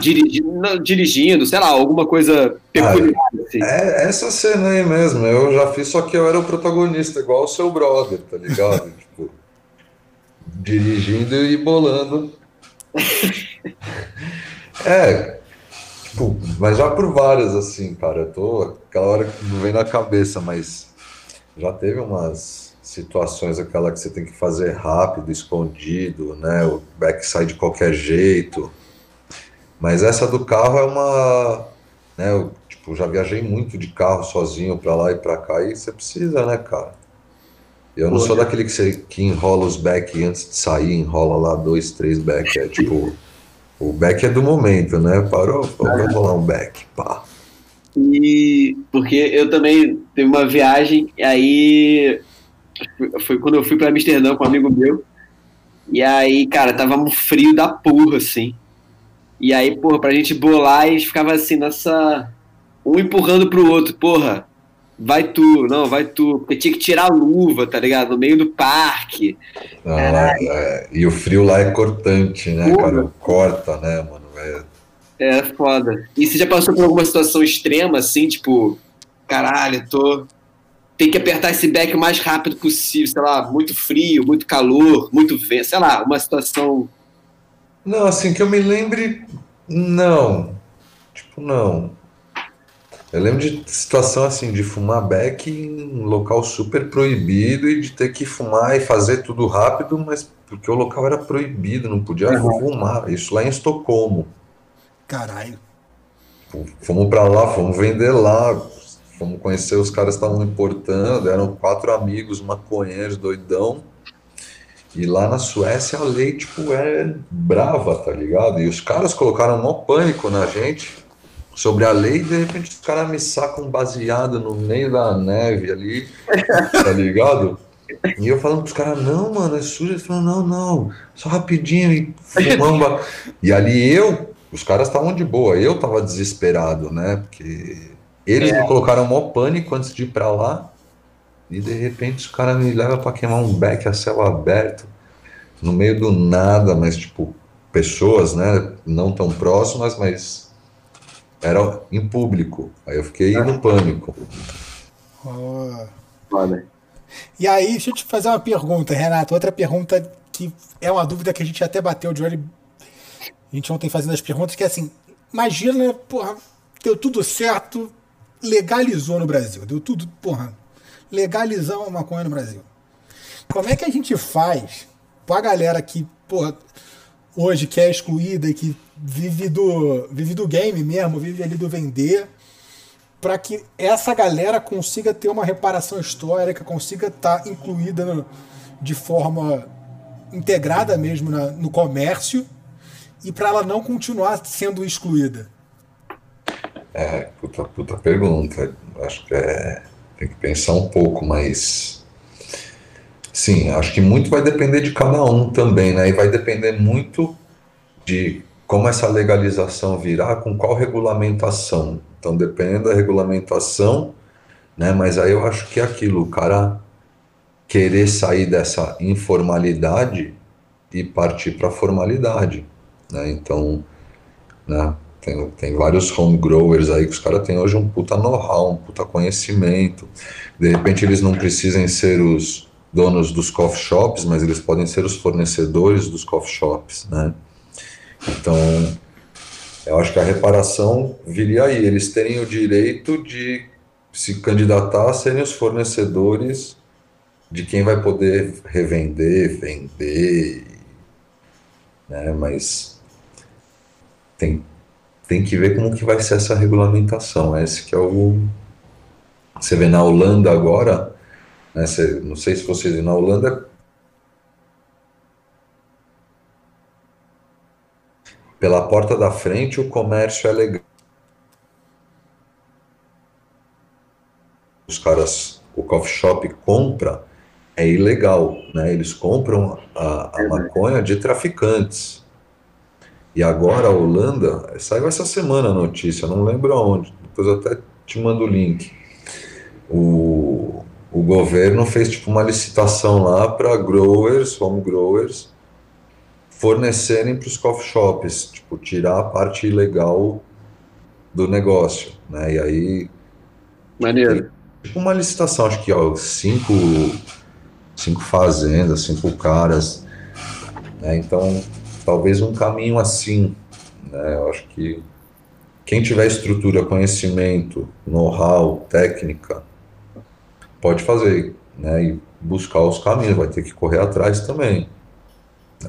dirigindo, dirigindo, sei lá, alguma coisa peculiar. Ah, assim. É essa cena aí mesmo, eu já fiz, só que eu era o protagonista, igual o seu brother, tá ligado? tipo, dirigindo e bolando. é, tipo, mas já por várias, assim, cara, eu tô, aquela hora que não vem na cabeça, mas já teve umas situações, aquela que você tem que fazer rápido, escondido, né, o back sai de qualquer jeito, mas essa do carro é uma. Né, eu tipo, já viajei muito de carro sozinho para lá e para cá e você precisa, né, cara? Eu não sou daquele que, você, que enrola os back antes de sair, enrola lá dois, três back. É tipo. O back é do momento, né? Parou, vamos rolar um back, pá. E porque eu também teve uma viagem, e aí foi quando eu fui para Amsterdã com um amigo meu. E aí, cara, tava um frio da porra, assim. E aí, porra, pra gente bolar, e ficava assim, nessa. Um empurrando pro outro, porra, vai tu, não, vai tu. Porque tinha que tirar a luva, tá ligado? No meio do parque. Ah, é, e o frio lá é cortante, né, porra. cara? Corta, né, mano? É... é foda. E você já passou por alguma situação extrema, assim, tipo, caralho, tô. Tem que apertar esse back o mais rápido possível, sei lá, muito frio, muito calor, muito vento, sei lá, uma situação não, assim, que eu me lembre, Não. Tipo, não. Eu lembro de situação assim, de fumar beck em um local super proibido e de ter que fumar e fazer tudo rápido, mas porque o local era proibido, não podia uhum. fumar. Isso lá em Estocolmo. Caralho. Fomos para lá, fomos vender lá, fomos conhecer os caras que estavam importando, eram quatro amigos maconheiros doidão. E lá na Suécia a lei, tipo, é brava, tá ligado? E os caras colocaram um pânico na gente sobre a lei e de repente os caras me sacam baseado no meio da neve ali, tá ligado? E eu falando pros caras, não, mano, é sujo. Eles falaram, não, não, só rapidinho e fumamba. e ali eu, os caras estavam de boa, eu tava desesperado, né? Porque eles é. me colocaram maior pânico antes de ir pra lá. E de repente os caras me levam para queimar um beck a céu aberto, no meio do nada, mas tipo, pessoas, né? Não tão próximas, mas era em público. Aí eu fiquei no pânico. Oh. E aí, deixa eu te fazer uma pergunta, Renato. Outra pergunta que é uma dúvida que a gente até bateu de olho. A gente ontem fazendo as perguntas, que é assim: imagina, porra, deu tudo certo, legalizou no Brasil. Deu tudo, porra, legalizar a maconha no Brasil. Como é que a gente faz pra galera que, porra, hoje que é excluída e que vive do, vive do game mesmo, vive ali do vender, para que essa galera consiga ter uma reparação histórica, consiga estar tá incluída no, de forma integrada mesmo na, no comércio e para ela não continuar sendo excluída? É, puta, puta pergunta. Acho que é, tem que pensar um pouco, mas sim, acho que muito vai depender de cada um também, né? E vai depender muito de como essa legalização virá, com qual regulamentação. Então, dependendo da regulamentação, né? Mas aí eu acho que é aquilo, o cara querer sair dessa informalidade e partir para a formalidade, né? Então, né? Tem, tem vários home growers aí que os caras têm hoje um puta know-how, um puta conhecimento. De repente eles não precisem ser os donos dos coffee shops, mas eles podem ser os fornecedores dos coffee shops, né? Então, eu acho que a reparação viria aí, eles terem o direito de se candidatar a serem os fornecedores de quem vai poder revender, vender, né? Mas tem, tem que ver como que vai ser essa regulamentação. Esse que é o você vê na Holanda agora, né? Você, não sei se vocês na Holanda pela porta da frente o comércio é legal. Os caras, o coffee shop compra, é ilegal, né? Eles compram a, a maconha de traficantes. E agora a Holanda, saiu essa semana a notícia, não lembro aonde, depois eu até te mando o link. O, o governo fez tipo uma licitação lá para growers, home growers, fornecerem para os coffee shops, tipo, tirar a parte ilegal do negócio, né? E aí. Maneiro. Tipo uma licitação, acho que ó, cinco, cinco fazendas, cinco caras. Né? Então, talvez um caminho assim. Né? Eu acho que quem tiver estrutura, conhecimento, know-how, técnica, pode fazer, né? E buscar os caminhos, vai ter que correr atrás também.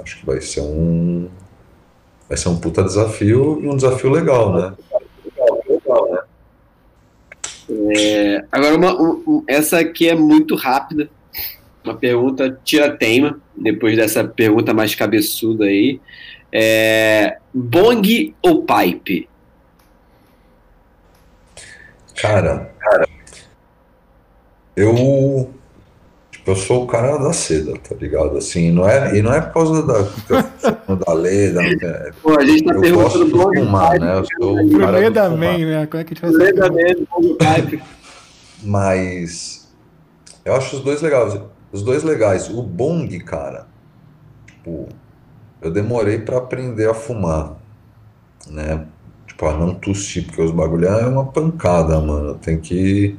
Acho que vai ser um vai ser um puta desafio e um desafio legal, né? É, agora, uma, um, essa aqui é muito rápida. Uma pergunta tira-teima, depois dessa pergunta mais cabeçuda aí. É, bong ou pipe? Cara, cara, eu eu sou o cara da seda, tá ligado? Assim, não é, e não é por causa da, da, da lei, da, é, Pô, a gente tá eu gosto de fumar, né? Eu sou o cara do da man, né? Como é que a gente faz? Mas eu acho os dois legais. Os dois legais. O bong, cara, tipo, eu demorei para aprender a fumar, né? Tipo, a não tossir, porque os bagulho é uma pancada, mano. Tem que,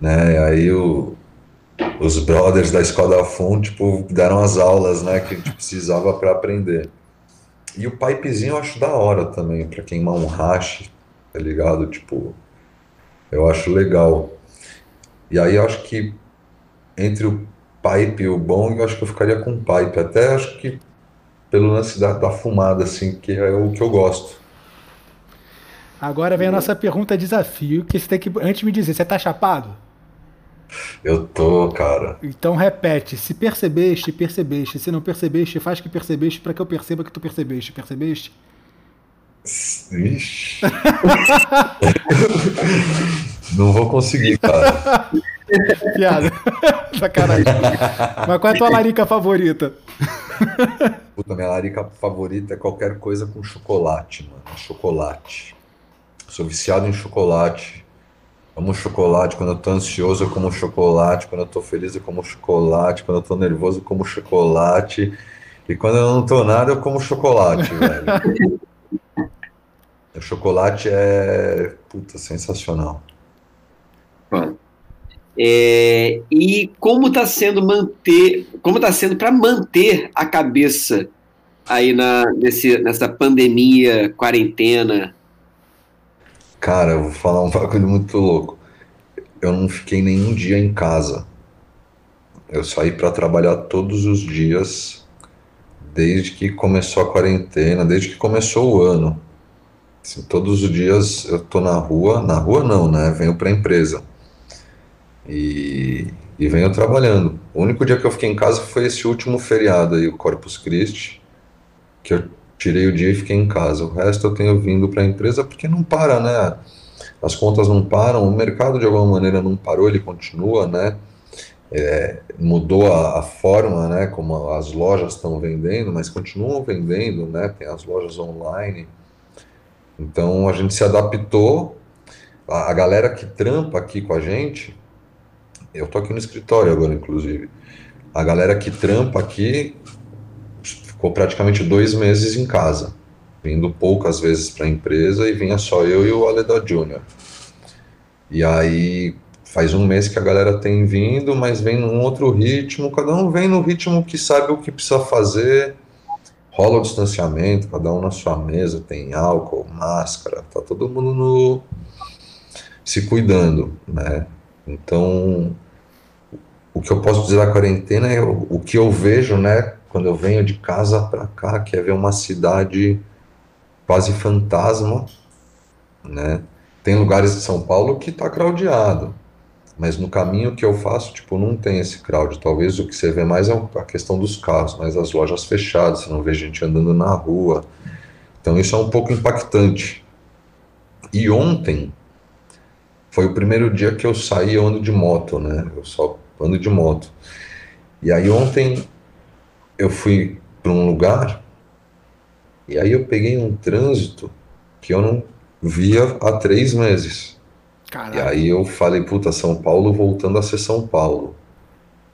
né? Aí o os brothers da escola da FUN, tipo, deram as aulas, né, que a gente precisava para aprender. E o pipezinho eu acho da hora também, para queimar um hash, tá ligado? Tipo, eu acho legal. E aí eu acho que entre o pipe o bong, eu acho que eu ficaria com pipe. Até acho que pelo lance da, da fumada, assim, que é o que eu gosto. Agora vem a nossa pergunta desafio, que você tem que antes me dizer, você tá chapado? Eu tô, cara. Então repete, se percebeste, percebeste, se não percebeste, faz que percebeste para que eu perceba que tu percebeste, percebeste? Ixi. não vou conseguir, cara. Piada. Sacanagem. Mas qual é a tua larica favorita? Puta, minha larica favorita é qualquer coisa com chocolate, mano. Chocolate. Sou viciado em chocolate. Como chocolate, quando eu tô ansioso eu como chocolate, quando eu tô feliz eu como chocolate, quando eu tô nervoso eu como chocolate, e quando eu não tô nada eu como chocolate, velho. o chocolate é, puta, sensacional. É, e como está sendo manter, como está sendo para manter a cabeça aí na, nesse, nessa pandemia, quarentena, Cara, eu vou falar um bagulho muito louco. Eu não fiquei nenhum dia em casa. Eu saí para trabalhar todos os dias, desde que começou a quarentena, desde que começou o ano. Assim, todos os dias eu tô na rua, na rua não, né? Venho para a empresa. E, e venho trabalhando. O único dia que eu fiquei em casa foi esse último feriado aí, o Corpus Christi, que eu tirei o dia e fiquei em casa. O resto eu tenho vindo para a empresa porque não para, né? As contas não param, o mercado de alguma maneira não parou, ele continua, né? É, mudou a, a, forma, né? Como as lojas estão vendendo, mas continuam vendendo, né? Tem as lojas online. Então a gente se adaptou. A, a galera que trampa aqui com a gente, eu tô aqui no escritório agora, inclusive. A galera que trampa aqui ficou praticamente dois meses em casa, vindo poucas vezes para a empresa e vinha só eu e o Aleda Júnior. E aí faz um mês que a galera tem vindo, mas vem num outro ritmo, cada um vem no ritmo que sabe o que precisa fazer, rola o distanciamento, cada um na sua mesa, tem álcool, máscara, tá todo mundo no se cuidando, né? Então, o que eu posso dizer da quarentena é o, que eu vejo, né, quando eu venho de casa para cá, que é ver uma cidade quase fantasma, né? Tem lugares de São Paulo que está craudiado, mas no caminho que eu faço, tipo, não tem esse crowd. Talvez o que você vê mais é a questão dos carros, mas as lojas fechadas, você não vê gente andando na rua. Então isso é um pouco impactante. E ontem foi o primeiro dia que eu saí ando de moto, né? Eu só ando de moto. E aí ontem eu fui para um lugar e aí eu peguei um trânsito que eu não via há três meses. E aí eu falei, puta, São Paulo voltando a ser São Paulo.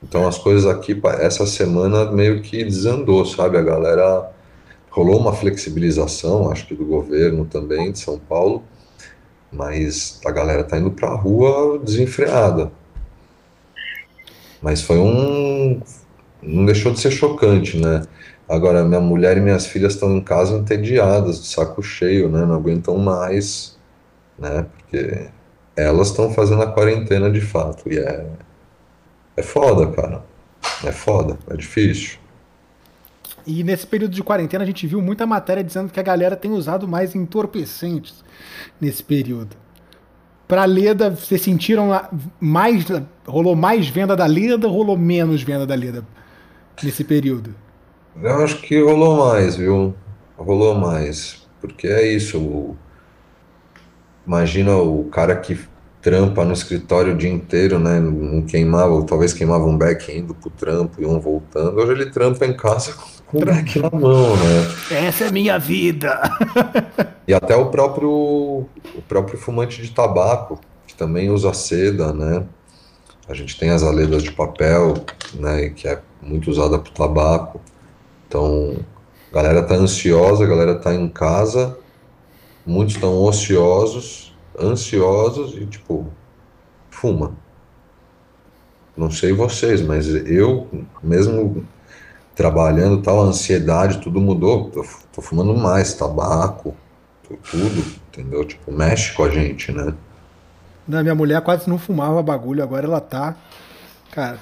Então as coisas aqui, essa semana meio que desandou, sabe? A galera rolou uma flexibilização, acho que do governo também de São Paulo, mas a galera tá indo pra rua desenfreada. Mas foi um não deixou de ser chocante, né? Agora, minha mulher e minhas filhas estão em casa entediadas, de saco cheio, né? Não aguentam mais, né? Porque elas estão fazendo a quarentena de fato. E é, é foda, cara. É foda, é difícil. E nesse período de quarentena a gente viu muita matéria dizendo que a galera tem usado mais entorpecentes nesse período. Para Leda, vocês sentiram mais. Rolou mais venda da Leda ou rolou menos venda da Leda? nesse período? Eu acho que rolou mais, viu? Rolou mais. Porque é isso. O... Imagina o cara que trampa no escritório o dia inteiro, né? Não queimava, talvez queimava um back indo pro trampo e um voltando. Hoje ele trampa em casa com o back na mão, né? Essa é minha vida! e até o próprio, o próprio fumante de tabaco, que também usa seda, né? A gente tem as aledas de papel, né? Que é muito usada para tabaco. Então, a galera tá ansiosa, a galera tá em casa, muitos estão ociosos, ansiosos e tipo, fuma. Não sei vocês, mas eu, mesmo trabalhando, tal, a ansiedade, tudo mudou. Tô, tô fumando mais, tabaco, tudo, entendeu? Tipo, mexe com a gente, né? Não, minha mulher quase não fumava bagulho, agora ela tá. Cara,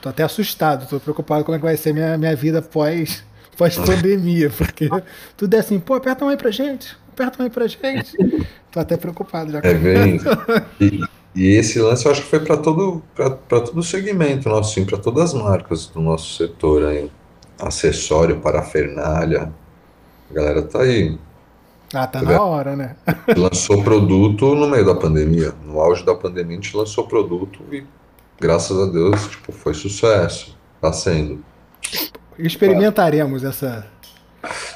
tô até assustado, tô preocupado como é que vai ser minha, minha vida pós, pós pandemia, porque tudo é assim, pô, aperta um aí pra gente, aperta um aí pra gente. Tô até preocupado já. É bem. E, e esse lance eu acho que foi para todo para todo o segmento nosso, sim, para todas as marcas do nosso setor aí. Acessório, parafernália. A galera tá aí. Ah, tá na hora, né? lançou produto no meio da pandemia. No auge da pandemia, a gente lançou produto e, graças a Deus, tipo, foi sucesso. Tá sendo. Experimentaremos essa.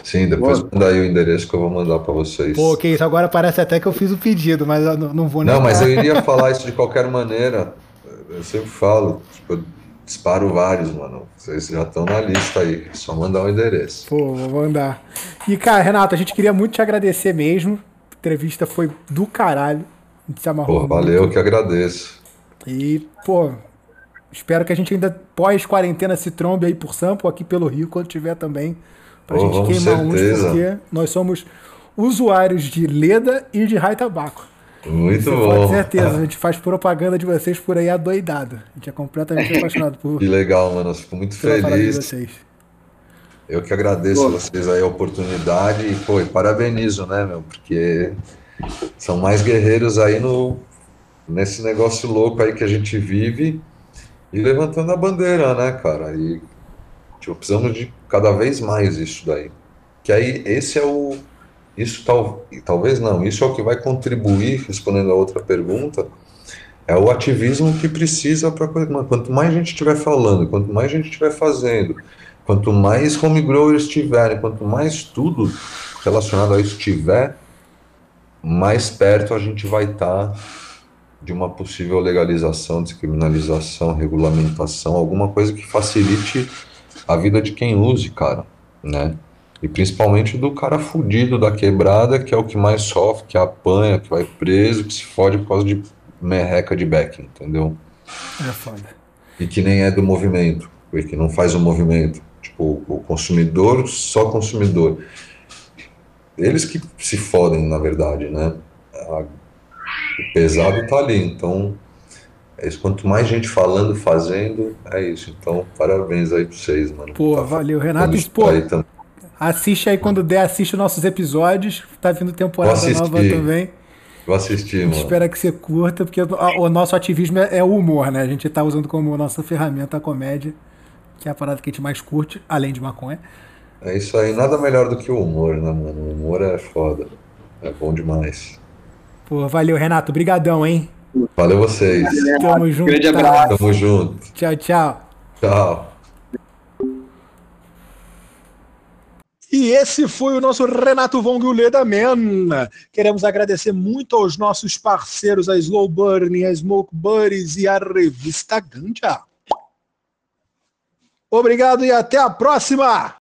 Sim, depois Boa. manda aí o endereço que eu vou mandar para vocês. Pô, que isso, agora parece até que eu fiz o pedido, mas eu não, não vou Não, mas eu iria falar isso de qualquer maneira. Eu sempre falo, tipo, disparo vários, mano. Vocês já estão na lista aí. É só mandar o um endereço. Pô, vou mandar. E, cara, Renato, a gente queria muito te agradecer mesmo. A entrevista foi do caralho. A gente se amarrou. Pô, valeu, muito. que agradeço. E, pô, espero que a gente ainda pós-quarentena se trombe aí por Sampo, aqui pelo Rio, quando tiver também. Pra pô, gente queimar certeza. uns, porque nós somos usuários de Leda e de Rai Tabaco. Muito Você bom. Com certeza, a gente faz propaganda de vocês por aí adoidado. A gente é completamente apaixonado por. Que legal, mano. Eu fico muito feliz. Vocês. Eu que agradeço a vocês aí a oportunidade e, pô, e parabenizo, né, meu? Porque são mais guerreiros aí no, nesse negócio louco aí que a gente vive e levantando a bandeira, né, cara? E tipo, precisamos de cada vez mais isso daí. Que aí esse é o isso tal, talvez não, isso é o que vai contribuir, respondendo a outra pergunta, é o ativismo que precisa para quanto mais gente estiver falando, quanto mais gente estiver fazendo, quanto mais homegrowers tiverem, quanto mais tudo relacionado a isso tiver, mais perto a gente vai estar tá de uma possível legalização, descriminalização, regulamentação, alguma coisa que facilite a vida de quem use, cara, né? E principalmente do cara fudido da quebrada, que é o que mais sofre, que apanha, que vai preso, que se fode por causa de merreca de backing, entendeu? É foda. E que nem é do movimento, porque não faz o movimento. Tipo, o consumidor, só consumidor. Eles que se fodem, na verdade, né? o pesado tá ali, então é isso. Quanto mais gente falando, fazendo, é isso. Então, parabéns aí pra vocês, mano. Pô, tá, valeu, Renato. Pô, Assiste aí quando der, assiste nossos episódios. Tá vindo temporada nova também. Vou assistir, mano. Espero que você curta, porque o nosso ativismo é o humor, né? A gente tá usando como nossa ferramenta a comédia, que é a parada que a gente mais curte, além de maconha. É isso aí, nada melhor do que o humor, né, mano? O humor é foda. É bom demais. Pô, valeu, Renato. Brigadão, hein? Valeu vocês. Tamo junto. Grande tá? abraço. Tamo junto. Tchau, tchau. Tchau. E esse foi o nosso Renato Von Leda Man. Queremos agradecer muito aos nossos parceiros, a Slow Burn, a Smoke Buddies e a revista Ganja. Obrigado e até a próxima!